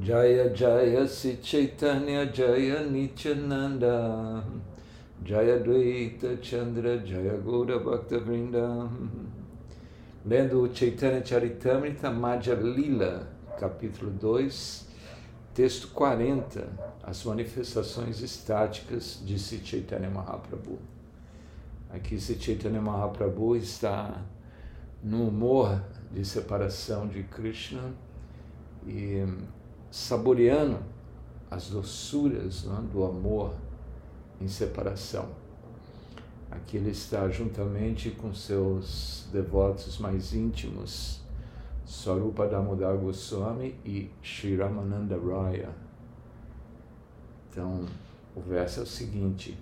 Jaya Jaya Si Chaitanya Jaya Nityananda Jaya Dvaita Chandra Jaya Gaura Bhakta Vrinda Lendo o Chaitanya Charitamrita Madhya Lila, capítulo 2, texto 40, as manifestações estáticas de Si Chaitanya Mahaprabhu. Aqui Si Chaitanya Mahaprabhu está no humor de separação de Krishna e saboreando as doçuras né, do amor em separação. Aqui ele está juntamente com seus devotos mais íntimos, Sarupa Damodar Goswami e Sri Ramananda Raya. Então, o verso é o seguinte: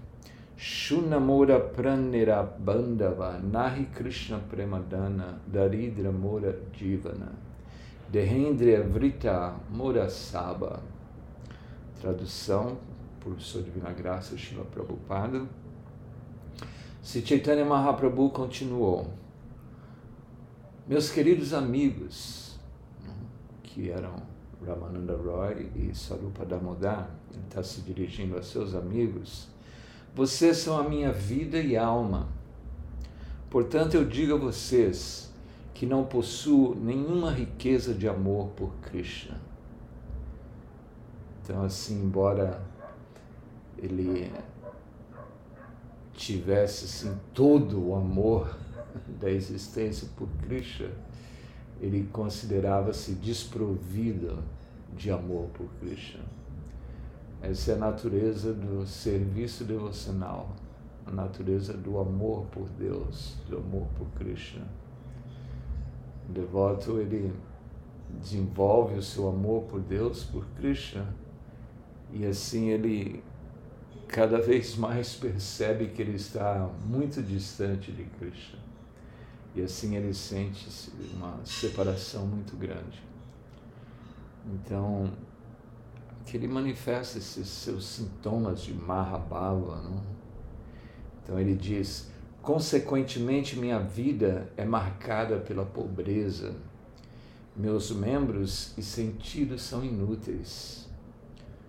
Shunamora pranera bandava nahi Krishna premadana daridra mora jivana Dehendriya Vrita Murasaba. Tradução, Sua Divina Graça, Shila Prabhupada. Se Chaitanya Mahaprabhu continuou, meus queridos amigos, que eram Ramananda Roy e Sarupa Damodar, ele está se dirigindo a seus amigos, vocês são a minha vida e alma. Portanto, eu digo a vocês, que não possuo nenhuma riqueza de amor por Krishna. Então, assim, embora ele tivesse assim, todo o amor da existência por Krishna, ele considerava-se desprovido de amor por Krishna. Essa é a natureza do serviço devocional, a natureza do amor por Deus, do amor por Krishna. O devoto ele desenvolve o seu amor por Deus, por Krishna, e assim ele cada vez mais percebe que ele está muito distante de Krishna. E assim ele sente uma separação muito grande. Então, que ele manifesta esses seus sintomas de Mahabhava. Não? Então ele diz: Consequentemente, minha vida é marcada pela pobreza. Meus membros e sentidos são inúteis.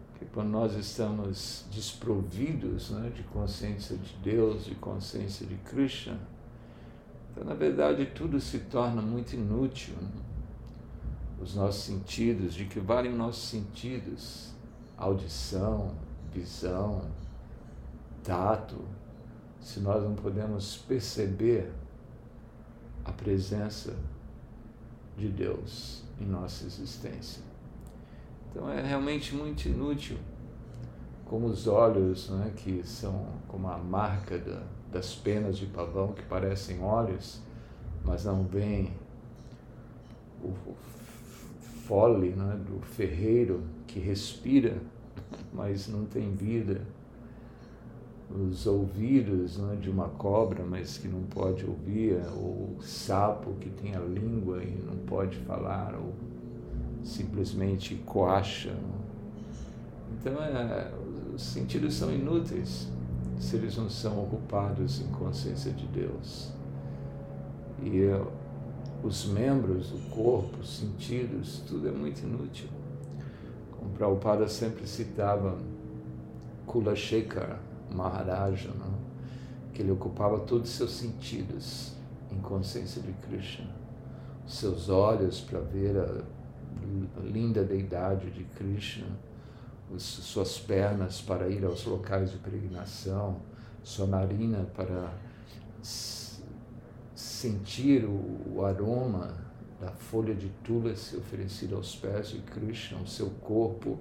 Porque quando nós estamos desprovidos né, de consciência de Deus, de consciência de Krishna, então, na verdade, tudo se torna muito inútil. Né? Os nossos sentidos, de que valem nossos sentidos? Audição, visão, tato, se nós não podemos perceber a presença de Deus em nossa existência. Então é realmente muito inútil, como os olhos, né, que são como a marca da, das penas de pavão, que parecem olhos, mas não veem o, o fole né, do ferreiro que respira, mas não tem vida os ouvidos né, de uma cobra, mas que não pode ouvir, ou sapo que tem a língua e não pode falar, ou simplesmente coacha. Então, é, os sentidos são inúteis se eles não são ocupados em consciência de Deus. E os membros, o corpo, os sentidos, tudo é muito inútil. Como Prabhupada sempre citava Kula Shekhar, Maharaja, né? que ele ocupava todos os seus sentidos em consciência de Krishna. Os seus olhos para ver a linda deidade de Krishna, suas pernas para ir aos locais de peregrinação, sua narina para sentir o aroma da folha de tulasi oferecida aos pés de Krishna, o seu corpo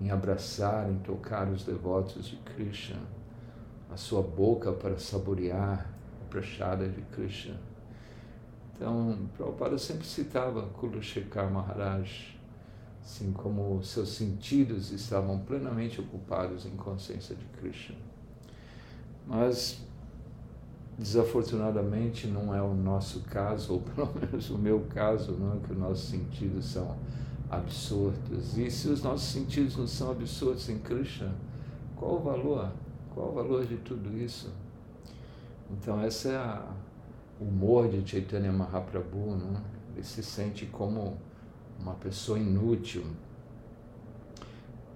em abraçar, em tocar os devotos de Krishna a sua boca para saborear a prachada de Krishna. Então, Prabhupada sempre citava Kulushekar Maharaj, assim como seus sentidos estavam plenamente ocupados em consciência de Krishna. Mas, desafortunadamente, não é o nosso caso, ou pelo menos o meu caso, não é que os nossos sentidos são absortos. E se os nossos sentidos não são absortos em Krishna, qual o valor? Qual o valor de tudo isso? Então, essa é a, o humor de Chaitanya Mahaprabhu. Não? Ele se sente como uma pessoa inútil,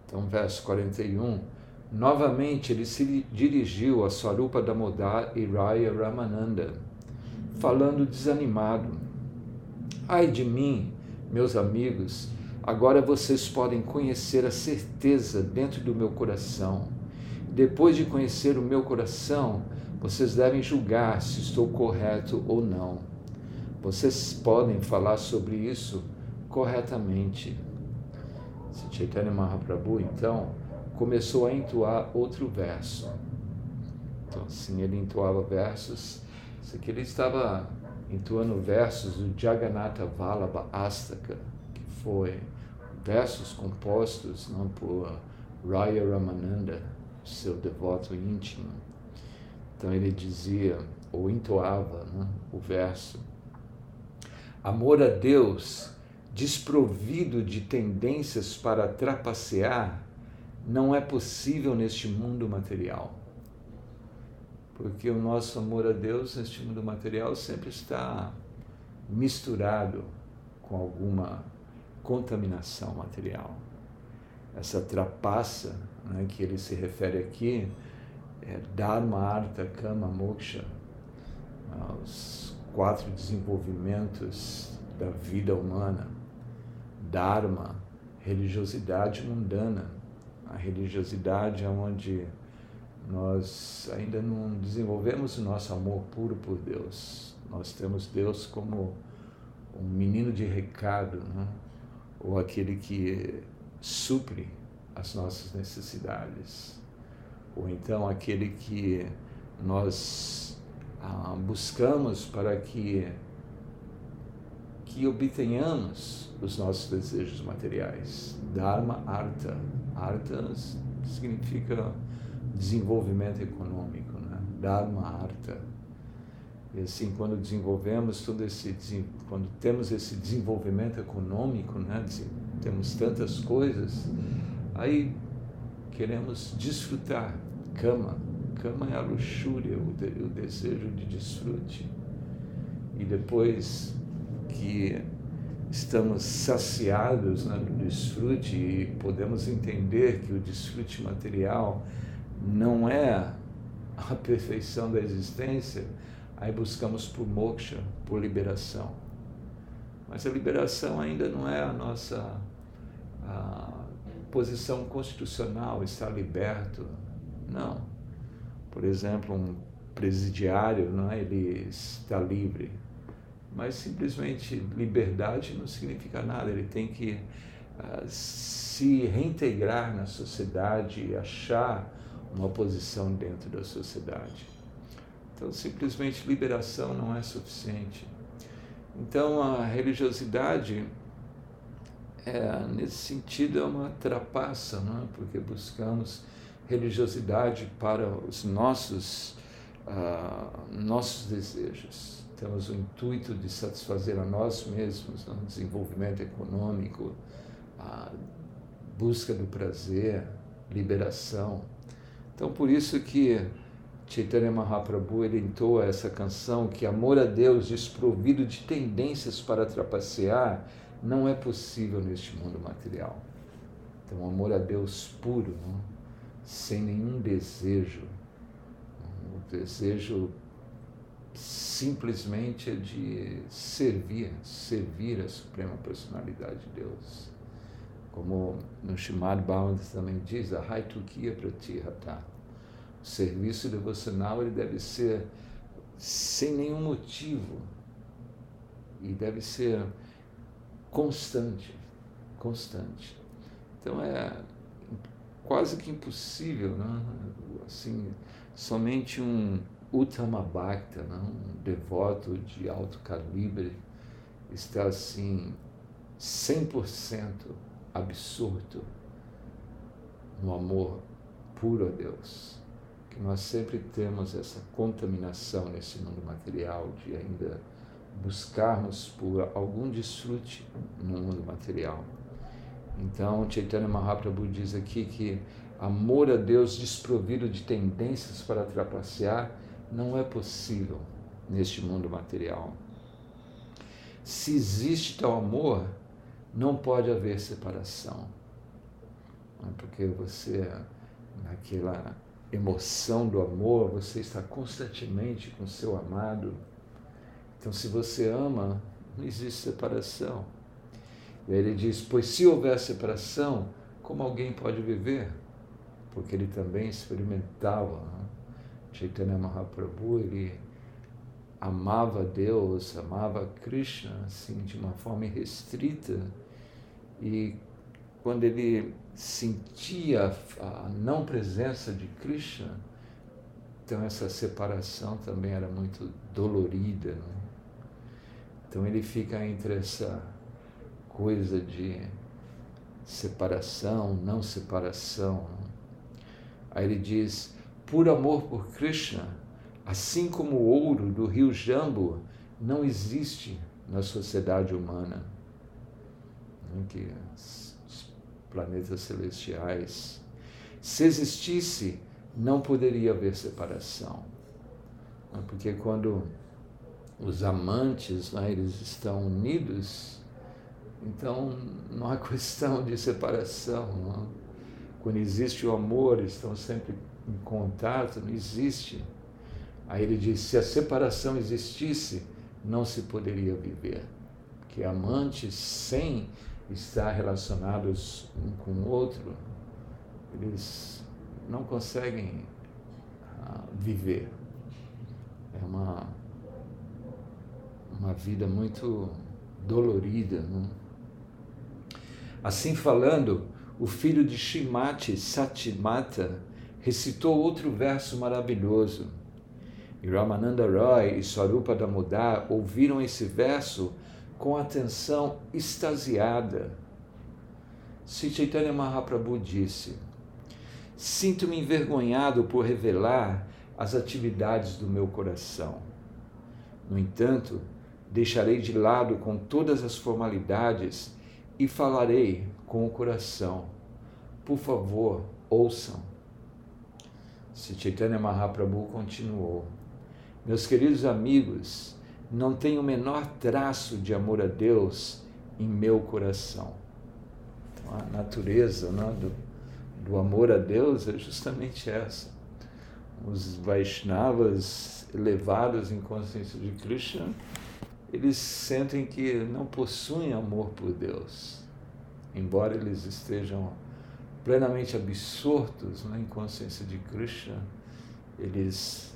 Então, verso 41, novamente ele se dirigiu a Swarupa Damodar e Raya Ramananda, falando desanimado. Ai de mim, meus amigos, agora vocês podem conhecer a certeza dentro do meu coração. Depois de conhecer o meu coração, vocês devem julgar se estou correto ou não. Vocês podem falar sobre isso corretamente. Chaitanya Mahaprabhu, então, começou a entoar outro verso. Então, assim, ele entoava versos. Isso aqui ele estava entoando versos do Jagannatha Vallabha Astaka, que foi versos compostos não por Raya Ramananda, seu devoto íntimo. Então ele dizia, ou entoava né, o verso: Amor a Deus desprovido de tendências para trapacear, não é possível neste mundo material. Porque o nosso amor a Deus neste mundo material sempre está misturado com alguma contaminação material. Essa trapaça né, que ele se refere aqui é Dharma, Artha, Kama, Moksha, os quatro desenvolvimentos da vida humana Dharma, religiosidade mundana. A religiosidade é onde nós ainda não desenvolvemos o nosso amor puro por Deus. Nós temos Deus como um menino de recado, né? ou aquele que supre as nossas necessidades, ou então aquele que nós ah, buscamos para que que obtenhamos os nossos desejos materiais. Dharma Artha. Artha significa desenvolvimento econômico, né? Dharma Artha. E assim, quando desenvolvemos todo esse, quando temos esse desenvolvimento econômico, né? Temos tantas coisas, aí queremos desfrutar. Kama. Kama é a luxúria, o, de, o desejo de desfrute. E depois que estamos saciados né, do desfrute e podemos entender que o desfrute material não é a perfeição da existência, aí buscamos por moksha, por liberação. Mas a liberação ainda não é a nossa posição constitucional, estar liberto. Não. Por exemplo, um presidiário, não é? ele está livre mas simplesmente liberdade não significa nada. Ele tem que uh, se reintegrar na sociedade e achar uma posição dentro da sociedade. Então, simplesmente liberação não é suficiente. Então, a religiosidade, é, nesse sentido, é uma trapaça, não é? porque buscamos religiosidade para os nossos, uh, nossos desejos temos o intuito de satisfazer a nós mesmos, no desenvolvimento econômico, a busca do prazer, liberação. Então, por isso que Chaitanya Mahaprabhu ele entoa essa canção que amor a Deus desprovido de tendências para trapacear não é possível neste mundo material. Então, amor a Deus puro, não? sem nenhum desejo, o desejo simplesmente é de servir, servir a Suprema Personalidade de Deus. Como no Shimad Bhavavan também diz, a Haitukia Pratihata. O serviço devocional ele deve ser sem nenhum motivo e deve ser constante, constante. Então é quase que impossível, né? assim, somente um Uttama Bhakta, né? um devoto de alto calibre, está assim 100% absurdo no amor puro a Deus. Que nós sempre temos essa contaminação nesse mundo material de ainda buscarmos por algum desfrute no mundo material. Então, Chaitanya Mahaprabhu diz aqui que amor a Deus desprovido de tendências para trapacear não é possível neste mundo material. Se existe tal amor, não pode haver separação. porque você, naquela emoção do amor, você está constantemente com seu amado. Então, se você ama, não existe separação. E aí ele diz: Pois se houver separação, como alguém pode viver? Porque ele também experimentava. Né? Chaitanya Mahaprabhu, ele amava Deus, amava Krishna, assim, de uma forma restrita. E quando ele sentia a não presença de Krishna, então essa separação também era muito dolorida. Né? Então ele fica entre essa coisa de separação, não separação. Aí ele diz: por amor por Krishna, assim como o ouro do rio Jambu não existe na sociedade humana. Né? Que planetas celestiais. Se existisse, não poderia haver separação. Né? Porque quando os amantes né, eles estão unidos, então não há questão de separação. Não? Quando existe o amor, estão sempre em contato, não existe. Aí ele diz: se a separação existisse, não se poderia viver. Que amantes sem estar relacionados um com o outro, eles não conseguem uh, viver. É uma, uma vida muito dolorida. Não? Assim falando, o filho de Shimati Satimata recitou outro verso maravilhoso. E Ramananda Roy e Swarupa Damodar ouviram esse verso com atenção extasiada. Sri Chaitanya Mahaprabhu disse: Sinto-me envergonhado por revelar as atividades do meu coração. No entanto, deixarei de lado com todas as formalidades e falarei com o coração. Por favor, ouçam. Chaitanya Mahaprabhu continuou: Meus queridos amigos, não tem o menor traço de amor a Deus em meu coração. Então, a natureza né, do, do amor a Deus é justamente essa. Os Vaishnavas elevados em consciência de Krishna, eles sentem que não possuem amor por Deus, embora eles estejam plenamente absortos né, em consciência de Krishna, eles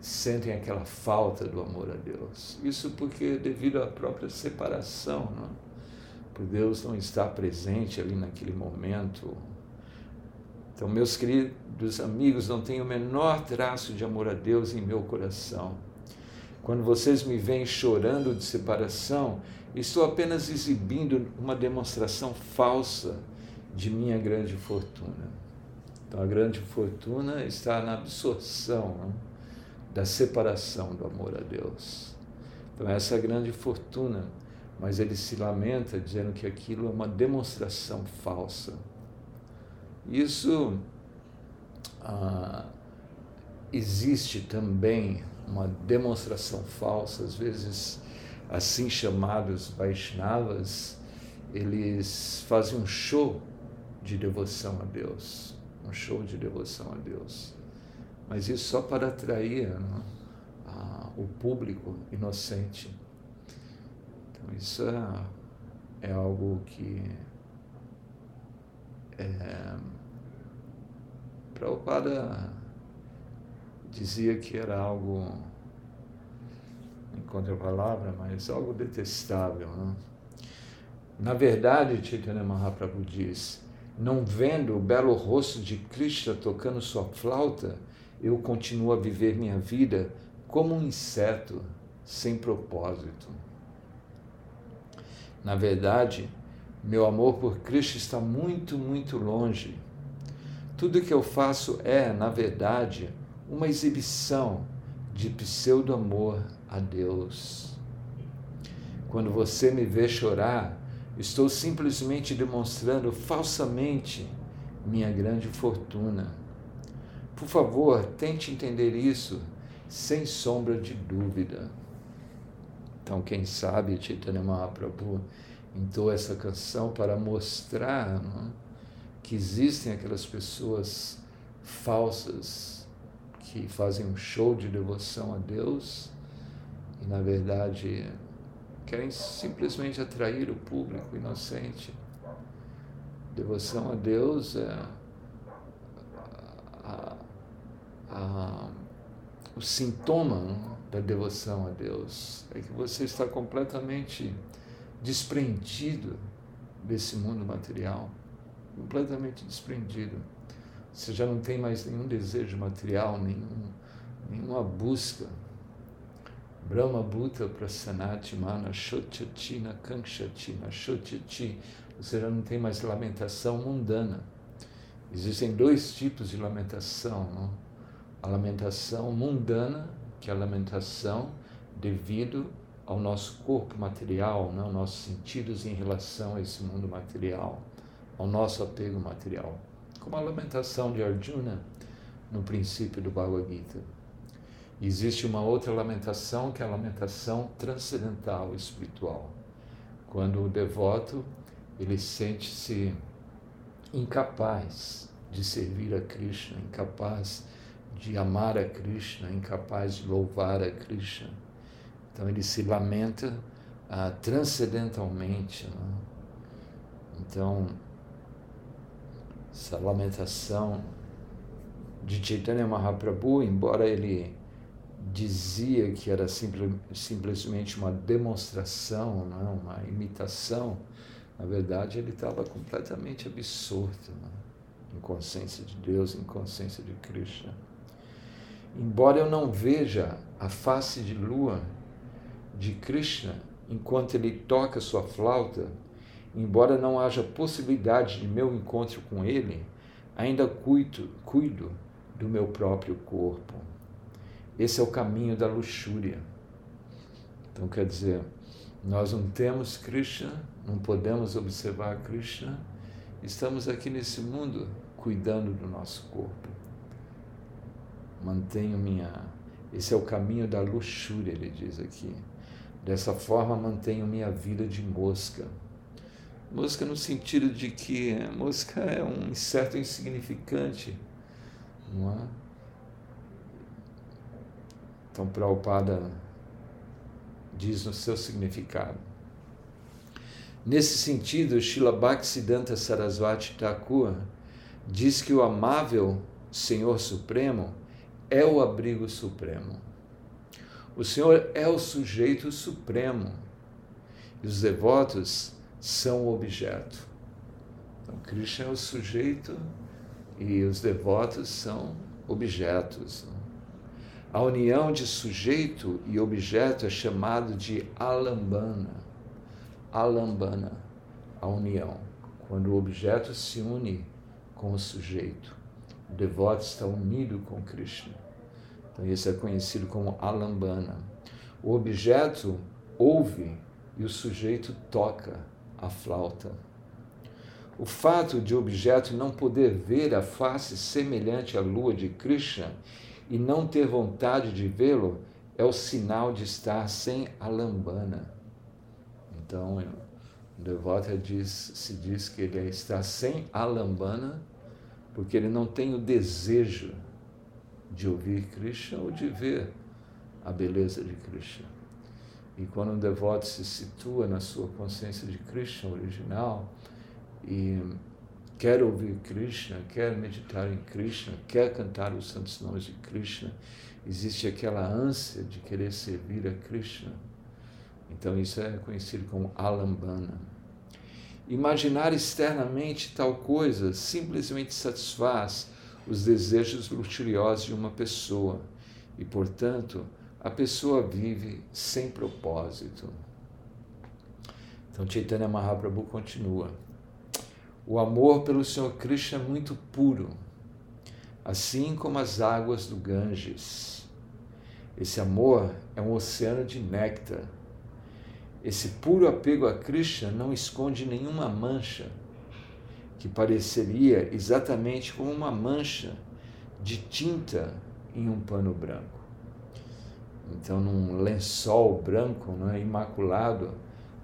sentem aquela falta do amor a Deus. Isso porque devido à própria separação, não? por Deus não estar presente ali naquele momento. Então, meus queridos amigos, não tenho o menor traço de amor a Deus em meu coração. Quando vocês me veem chorando de separação, estou apenas exibindo uma demonstração falsa de minha grande fortuna. Então, a grande fortuna está na absorção. Não? da separação do amor a Deus. Então, essa é a grande fortuna, mas ele se lamenta dizendo que aquilo é uma demonstração falsa. Isso ah, existe também uma demonstração falsa, às vezes assim chamados Vaishnavas, eles fazem um show de devoção a Deus, um show de devoção a Deus mas isso só para atrair né, a, o público inocente. Então, isso é, é algo que é, Prabhupada dizia que era algo, encontro a palavra, mas algo detestável. Né? Na verdade, Chaitanya Mahaprabhu diz, não vendo o belo rosto de Krishna tocando sua flauta, eu continuo a viver minha vida como um inseto sem propósito. Na verdade, meu amor por Cristo está muito, muito longe. Tudo que eu faço é, na verdade, uma exibição de pseudo-amor a Deus. Quando você me vê chorar, estou simplesmente demonstrando falsamente minha grande fortuna por favor, tente entender isso sem sombra de dúvida. Então, quem sabe Chaitanya Mahaprabhu, entoa essa canção para mostrar é? que existem aquelas pessoas falsas que fazem um show de devoção a Deus e, na verdade, querem simplesmente atrair o público inocente. Devoção a Deus é a, a, o sintoma da devoção a Deus é que você está completamente desprendido desse mundo material, completamente desprendido. Você já não tem mais nenhum desejo material, nenhum, nenhuma busca. Brahma Bhuta Prasanati Mana Shochatina Kankshatina Shochachi. Você já não tem mais lamentação mundana. Existem dois tipos de lamentação. Não? A lamentação mundana, que é a lamentação devido ao nosso corpo material, não? nossos sentidos em relação a esse mundo material, ao nosso apego material como a lamentação de Arjuna no princípio do Bhagavad Gita. Existe uma outra lamentação que é a lamentação transcendental espiritual, quando o devoto ele sente-se incapaz de servir a Krishna, incapaz de amar a Krishna, incapaz de louvar a Krishna. Então ele se lamenta ah, transcendentalmente. Né? Então essa lamentação de Chaitanya Mahaprabhu, embora ele dizia que era simple, simplesmente uma demonstração, não, é? uma imitação, na verdade ele estava completamente absorto não? É? em consciência de Deus, em consciência de Krishna. Embora eu não veja a face de lua de Krishna enquanto ele toca sua flauta, embora não haja possibilidade de meu encontro com Ele, ainda cuido, cuido do meu próprio corpo. Esse é o caminho da luxúria. Então, quer dizer, nós não temos Krishna, não podemos observar Krishna, estamos aqui nesse mundo cuidando do nosso corpo. Mantenho minha. Esse é o caminho da luxúria, ele diz aqui. Dessa forma, mantenho minha vida de mosca Música no sentido de que a música é um inseto insignificante, não é? Então, Prabhupada diz no seu significado. Nesse sentido, Srila Bhaktisiddhanta Sarasvati Thakur diz que o amável Senhor Supremo é o abrigo supremo. O Senhor é o sujeito supremo. E os devotos são o objeto. Então, Krishna é o sujeito e os devotos são objetos. A união de sujeito e objeto é chamado de alambana. Alambana, a união. Quando o objeto se une com o sujeito. O devoto está unido com Krishna. Então, isso é conhecido como alambana. O objeto ouve e o sujeito toca a flauta. O fato de o objeto não poder ver a face semelhante à lua de Krishna e não ter vontade de vê-lo é o sinal de estar sem a lambana. Então, o devoto diz, se diz que ele está sem a lambana porque ele não tem o desejo de ouvir Krishna ou de ver a beleza de Krishna. E quando um devoto se situa na sua consciência de Krishna original e quer ouvir Krishna, quer meditar em Krishna, quer cantar os santos nomes de Krishna, existe aquela ânsia de querer servir a Krishna. Então isso é conhecido como alambana. Imaginar externamente tal coisa simplesmente satisfaz os desejos luxuriosos de uma pessoa e, portanto, a pessoa vive sem propósito. Então Chaitanya Mahaprabhu continua. O amor pelo Senhor Krishna é muito puro, assim como as águas do Ganges. Esse amor é um oceano de néctar. Esse puro apego a Krishna não esconde nenhuma mancha, que pareceria exatamente como uma mancha de tinta em um pano branco. Então, num lençol branco, não é, imaculado,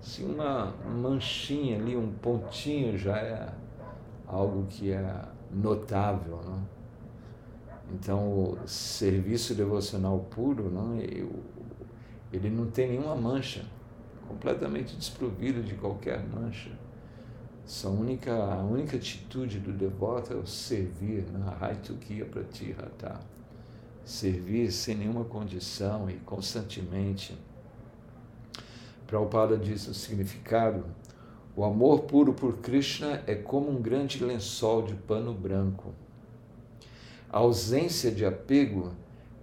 Se uma manchinha ali, um pontinho já é algo que é notável. Não? Então, o serviço devocional puro, não, ele não tem nenhuma mancha, completamente desprovido de qualquer mancha. Essa única, a única atitude do devoto é o servir na Haitukia Pratirata. Servir sem nenhuma condição e constantemente. Prabhupada diz o significado: o amor puro por Krishna é como um grande lençol de pano branco. A ausência de apego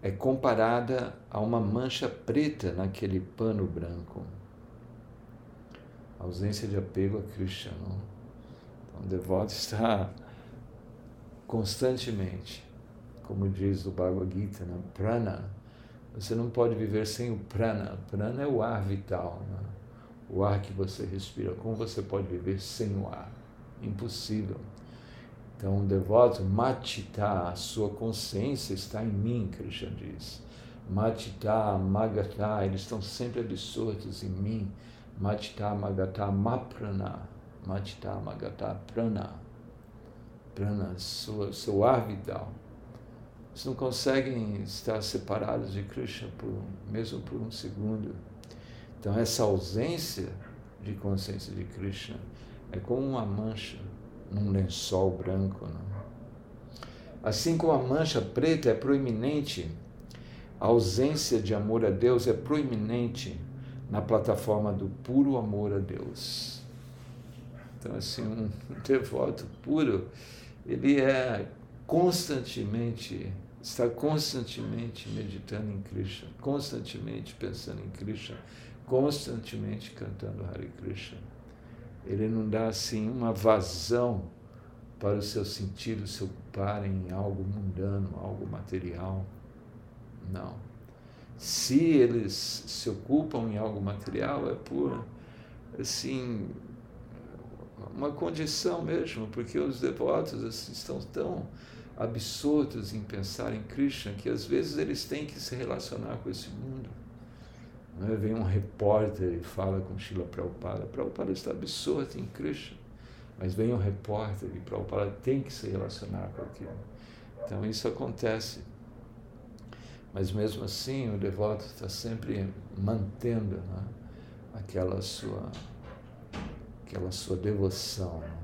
é comparada a uma mancha preta naquele pano branco. A ausência de apego a Krishna. Não? O devoto está constantemente, como diz o Bhagavad Gita, né? prana. Você não pode viver sem o prana. Prana é o ar vital, né? o ar que você respira. Como você pode viver sem o ar? Impossível. Então, devoto, matita, a sua consciência está em mim, Krishna diz. Matita, magata, eles estão sempre absortos em mim. Matita, magata, maprana Matita Magata Prana. Prana, sua, seu ar vital. Eles não conseguem estar separados de Krishna por, mesmo por um segundo. Então, essa ausência de consciência de Krishna é como uma mancha num lençol branco. Não? Assim como a mancha preta é proeminente, a ausência de amor a Deus é proeminente na plataforma do puro amor a Deus. Então, assim, um devoto puro, ele é constantemente, está constantemente meditando em Krishna, constantemente pensando em Krishna, constantemente cantando Hare Krishna. Ele não dá, assim, uma vazão para os seus sentidos se ocuparem em algo mundano, algo material. Não. Se eles se ocupam em algo material, é por, assim, uma condição mesmo, porque os devotos assim, estão tão absortos em pensar em Krishna que às vezes eles têm que se relacionar com esse mundo. Né? Vem um repórter e fala com Srila Prabhupada. Prabhupada está absorto em Krishna, mas vem um repórter e Prabhupada tem que se relacionar com aquilo. Então isso acontece. Mas mesmo assim o devoto está sempre mantendo né, aquela sua aquela sua devoção. Né?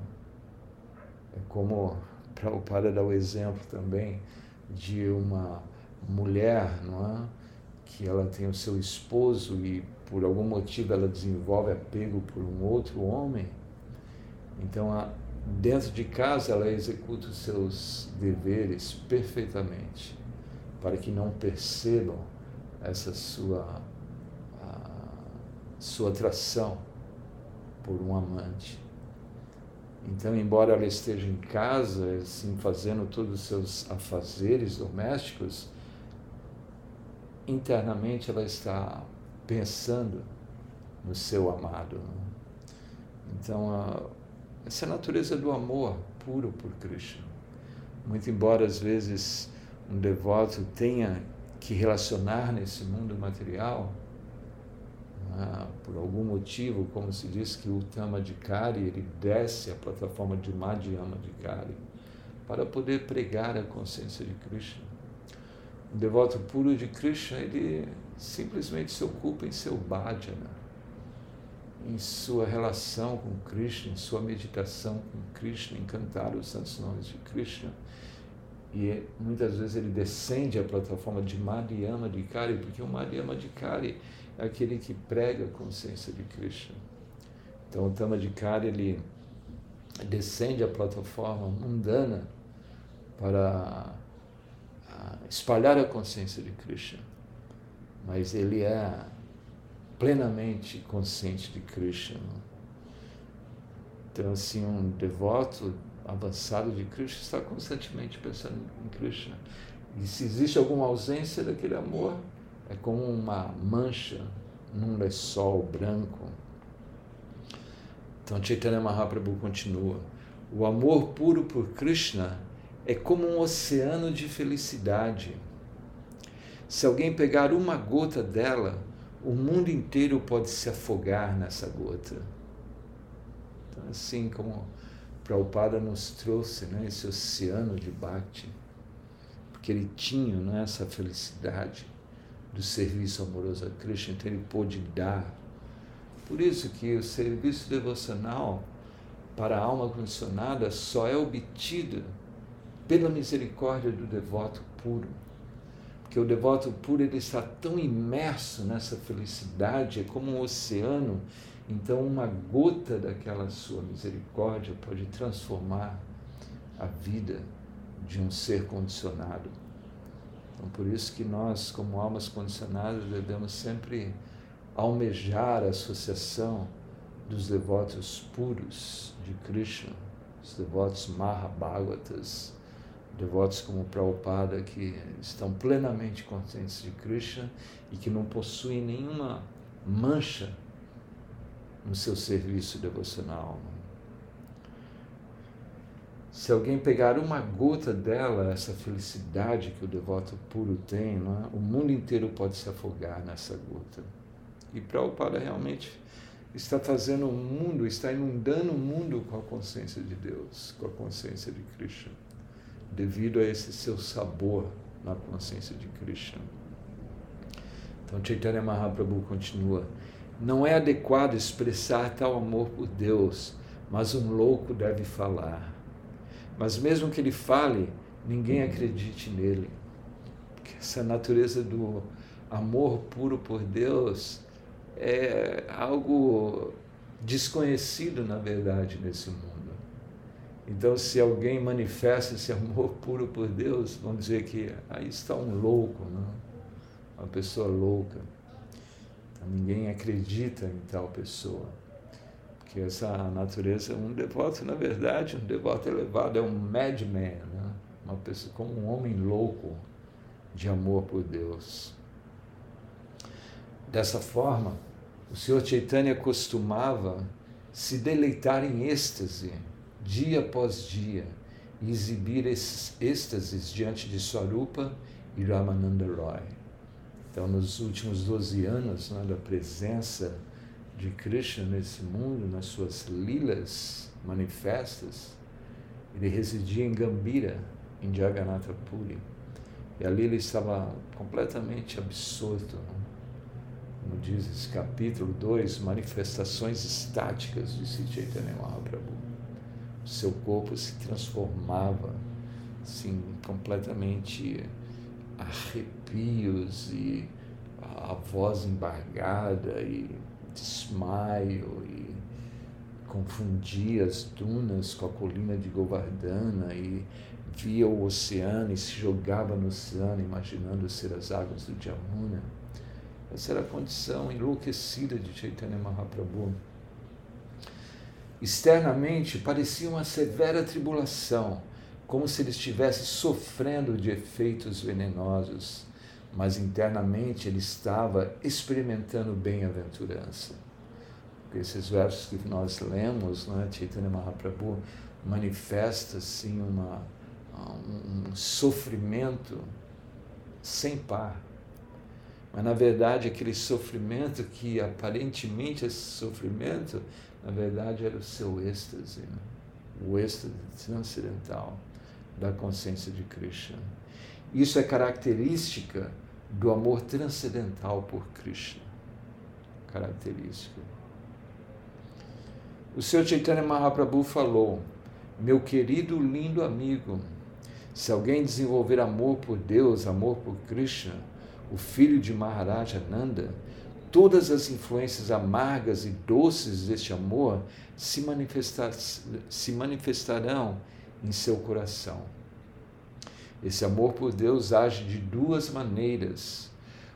É como Prabhupada dá o exemplo também de uma mulher, não é? que ela tem o seu esposo e por algum motivo ela desenvolve apego por um outro homem. Então, dentro de casa, ela executa os seus deveres perfeitamente, para que não percebam essa sua, sua atração por um amante. Então, embora ela esteja em casa, assim, fazendo todos os seus afazeres domésticos, internamente ela está pensando no seu amado. Então, a, essa é a natureza do amor puro por Krishna. Muito embora às vezes um devoto tenha que relacionar nesse mundo material, ah, por algum motivo, como se diz que o Tamadikari, ele desce a plataforma de Madhyamadikari para poder pregar a consciência de Krishna. Um devoto puro de Krishna, ele simplesmente se ocupa em seu bhajana, em sua relação com Krishna, em sua meditação com Krishna, em cantar os santos nomes de Krishna. E muitas vezes ele descende a plataforma de Madhyamadikari, porque o Madhyamadikari é aquele que prega a consciência de Krishna. Então o Tamadikari ele descende a plataforma mundana para ah, espalhar a consciência de Krishna, mas ele é plenamente consciente de Krishna. Então assim um devoto avançado de Krishna está constantemente pensando em Krishna. E se existe alguma ausência daquele amor, é como uma mancha num lençol branco. Então Chaitanya Mahaprabhu continua: O amor puro por Krishna é como um oceano de felicidade. Se alguém pegar uma gota dela, o mundo inteiro pode se afogar nessa gota. Então, assim como Prabhupada nos trouxe né, esse oceano de Bhakti, porque ele tinha né, essa felicidade do serviço amoroso a Krishna, então ele pôde dar. Por isso que o serviço devocional para a alma condicionada só é obtido pela misericórdia do devoto puro. Porque o devoto puro ele está tão imerso nessa felicidade, é como um oceano, então uma gota daquela sua misericórdia pode transformar a vida de um ser condicionado. Então, por isso que nós, como almas condicionadas, devemos sempre almejar a associação dos devotos puros de Krishna, os devotos Mahabhagatas, devotos como Prabhupada que estão plenamente conscientes de Krishna e que não possuem nenhuma mancha no seu serviço devocional. Se alguém pegar uma gota dela, essa felicidade que o devoto puro tem, é? o mundo inteiro pode se afogar nessa gota. E Prabhupada realmente está fazendo o mundo, está inundando o mundo com a consciência de Deus, com a consciência de Krishna, devido a esse seu sabor na consciência de Krishna. Então Chaitanya Mahaprabhu continua: Não é adequado expressar tal amor por Deus, mas um louco deve falar. Mas mesmo que ele fale, ninguém acredite nele. Porque essa natureza do amor puro por Deus é algo desconhecido, na verdade, nesse mundo. Então, se alguém manifesta esse amor puro por Deus, vamos dizer que aí está um louco, não? uma pessoa louca. Ninguém acredita em tal pessoa. Porque essa natureza, um devoto, na verdade, um devoto elevado é um madman, né? uma pessoa como um homem louco de amor por Deus. Dessa forma, o Senhor Chaitanya costumava se deleitar em êxtase, dia após dia, e exibir esses êxtases diante de Swarupa e Ramananda Roy. Então, nos últimos 12 anos né, da presença de Krishna nesse mundo, nas suas lilas manifestas, ele residia em Gambira, em Jagannatha Puri. E ali ele estava completamente absorto né? como diz esse capítulo 2, manifestações estáticas de Sri Chaitanya Mahaprabhu. O seu corpo se transformava, assim, completamente arrepios e a voz embargada e desmaio e confundia as dunas com a colina de Govardhana e via o oceano e se jogava no oceano imaginando ser as águas do Jamuna essa era a condição enlouquecida de Chaitanya Mahaprabhu. Externamente parecia uma severa tribulação, como se ele estivesse sofrendo de efeitos venenosos, mas internamente ele estava experimentando bem-aventurança. Esses versos que nós lemos, né, Chaitanya Mahaprabhu manifesta assim uma, um, sofrimento sem par mas na verdade aquele sofrimento que aparentemente esse sofrimento, na verdade era o seu êxtase, né? o êxtase transcendental da consciência de Krishna. Isso é característica do amor transcendental por Krishna. Característica. O Senhor Chaitanya Mahaprabhu falou: Meu querido, lindo amigo, se alguém desenvolver amor por Deus, amor por Krishna, o filho de Maharaja Nanda, todas as influências amargas e doces deste amor se, manifestar, se manifestarão em seu coração. Esse amor por Deus age de duas maneiras.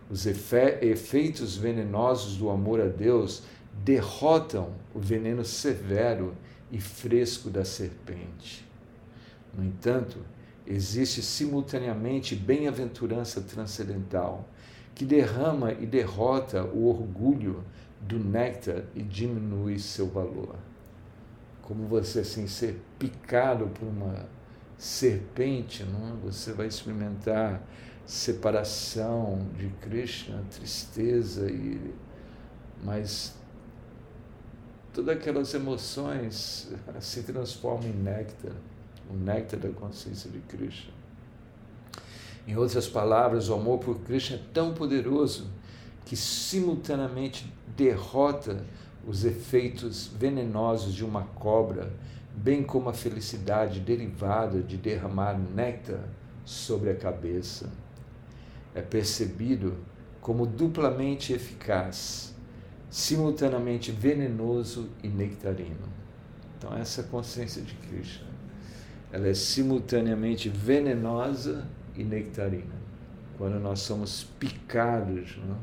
Os efe, efeitos venenosos do amor a Deus derrotam o veneno severo e fresco da serpente. No entanto, existe simultaneamente bem-aventurança transcendental, que derrama e derrota o orgulho do néctar e diminui seu valor. Como você assim ser picado por uma serpente, não? É? você vai experimentar separação de Krishna, tristeza e mas todas aquelas emoções se transformam em néctar, o néctar da consciência de Krishna. Em outras palavras, o amor por Krishna é tão poderoso que simultaneamente derrota os efeitos venenosos de uma cobra, bem como a felicidade derivada de derramar néctar sobre a cabeça. É percebido como duplamente eficaz, simultaneamente venenoso e nectarino. Então, essa consciência de Krishna, ela é simultaneamente venenosa e nectarina. Quando nós somos picados não?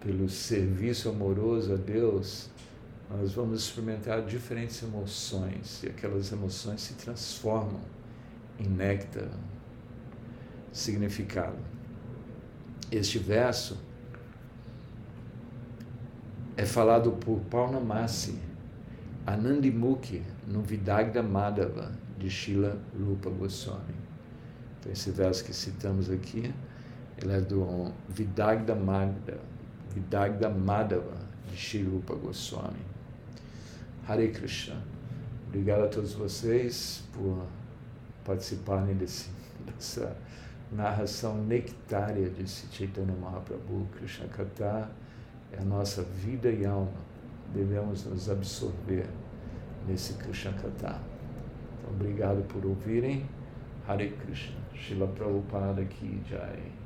pelo serviço amoroso a Deus, nós vamos experimentar diferentes emoções e aquelas emoções se transformam em néctar. Significado. Este verso é falado por Paunamasi, Anandimukhi, no Vidagda Madhava, de Shila Rupa Goswami. Então, esse verso que citamos aqui, ele é do Vidagda Madhava, Vidagda Madhava, de Shila Rupa Goswami. Hare Krishna. Obrigado a todos vocês por participarem desse, dessa narração nectária de Chaitanya Mahaprabhu, Krishna Katha, é a nossa vida e alma. Devemos nos absorver nesse Krishna Katha. Então, obrigado por ouvirem. Hare Krishna. Shila Prabhupada Ki Jai.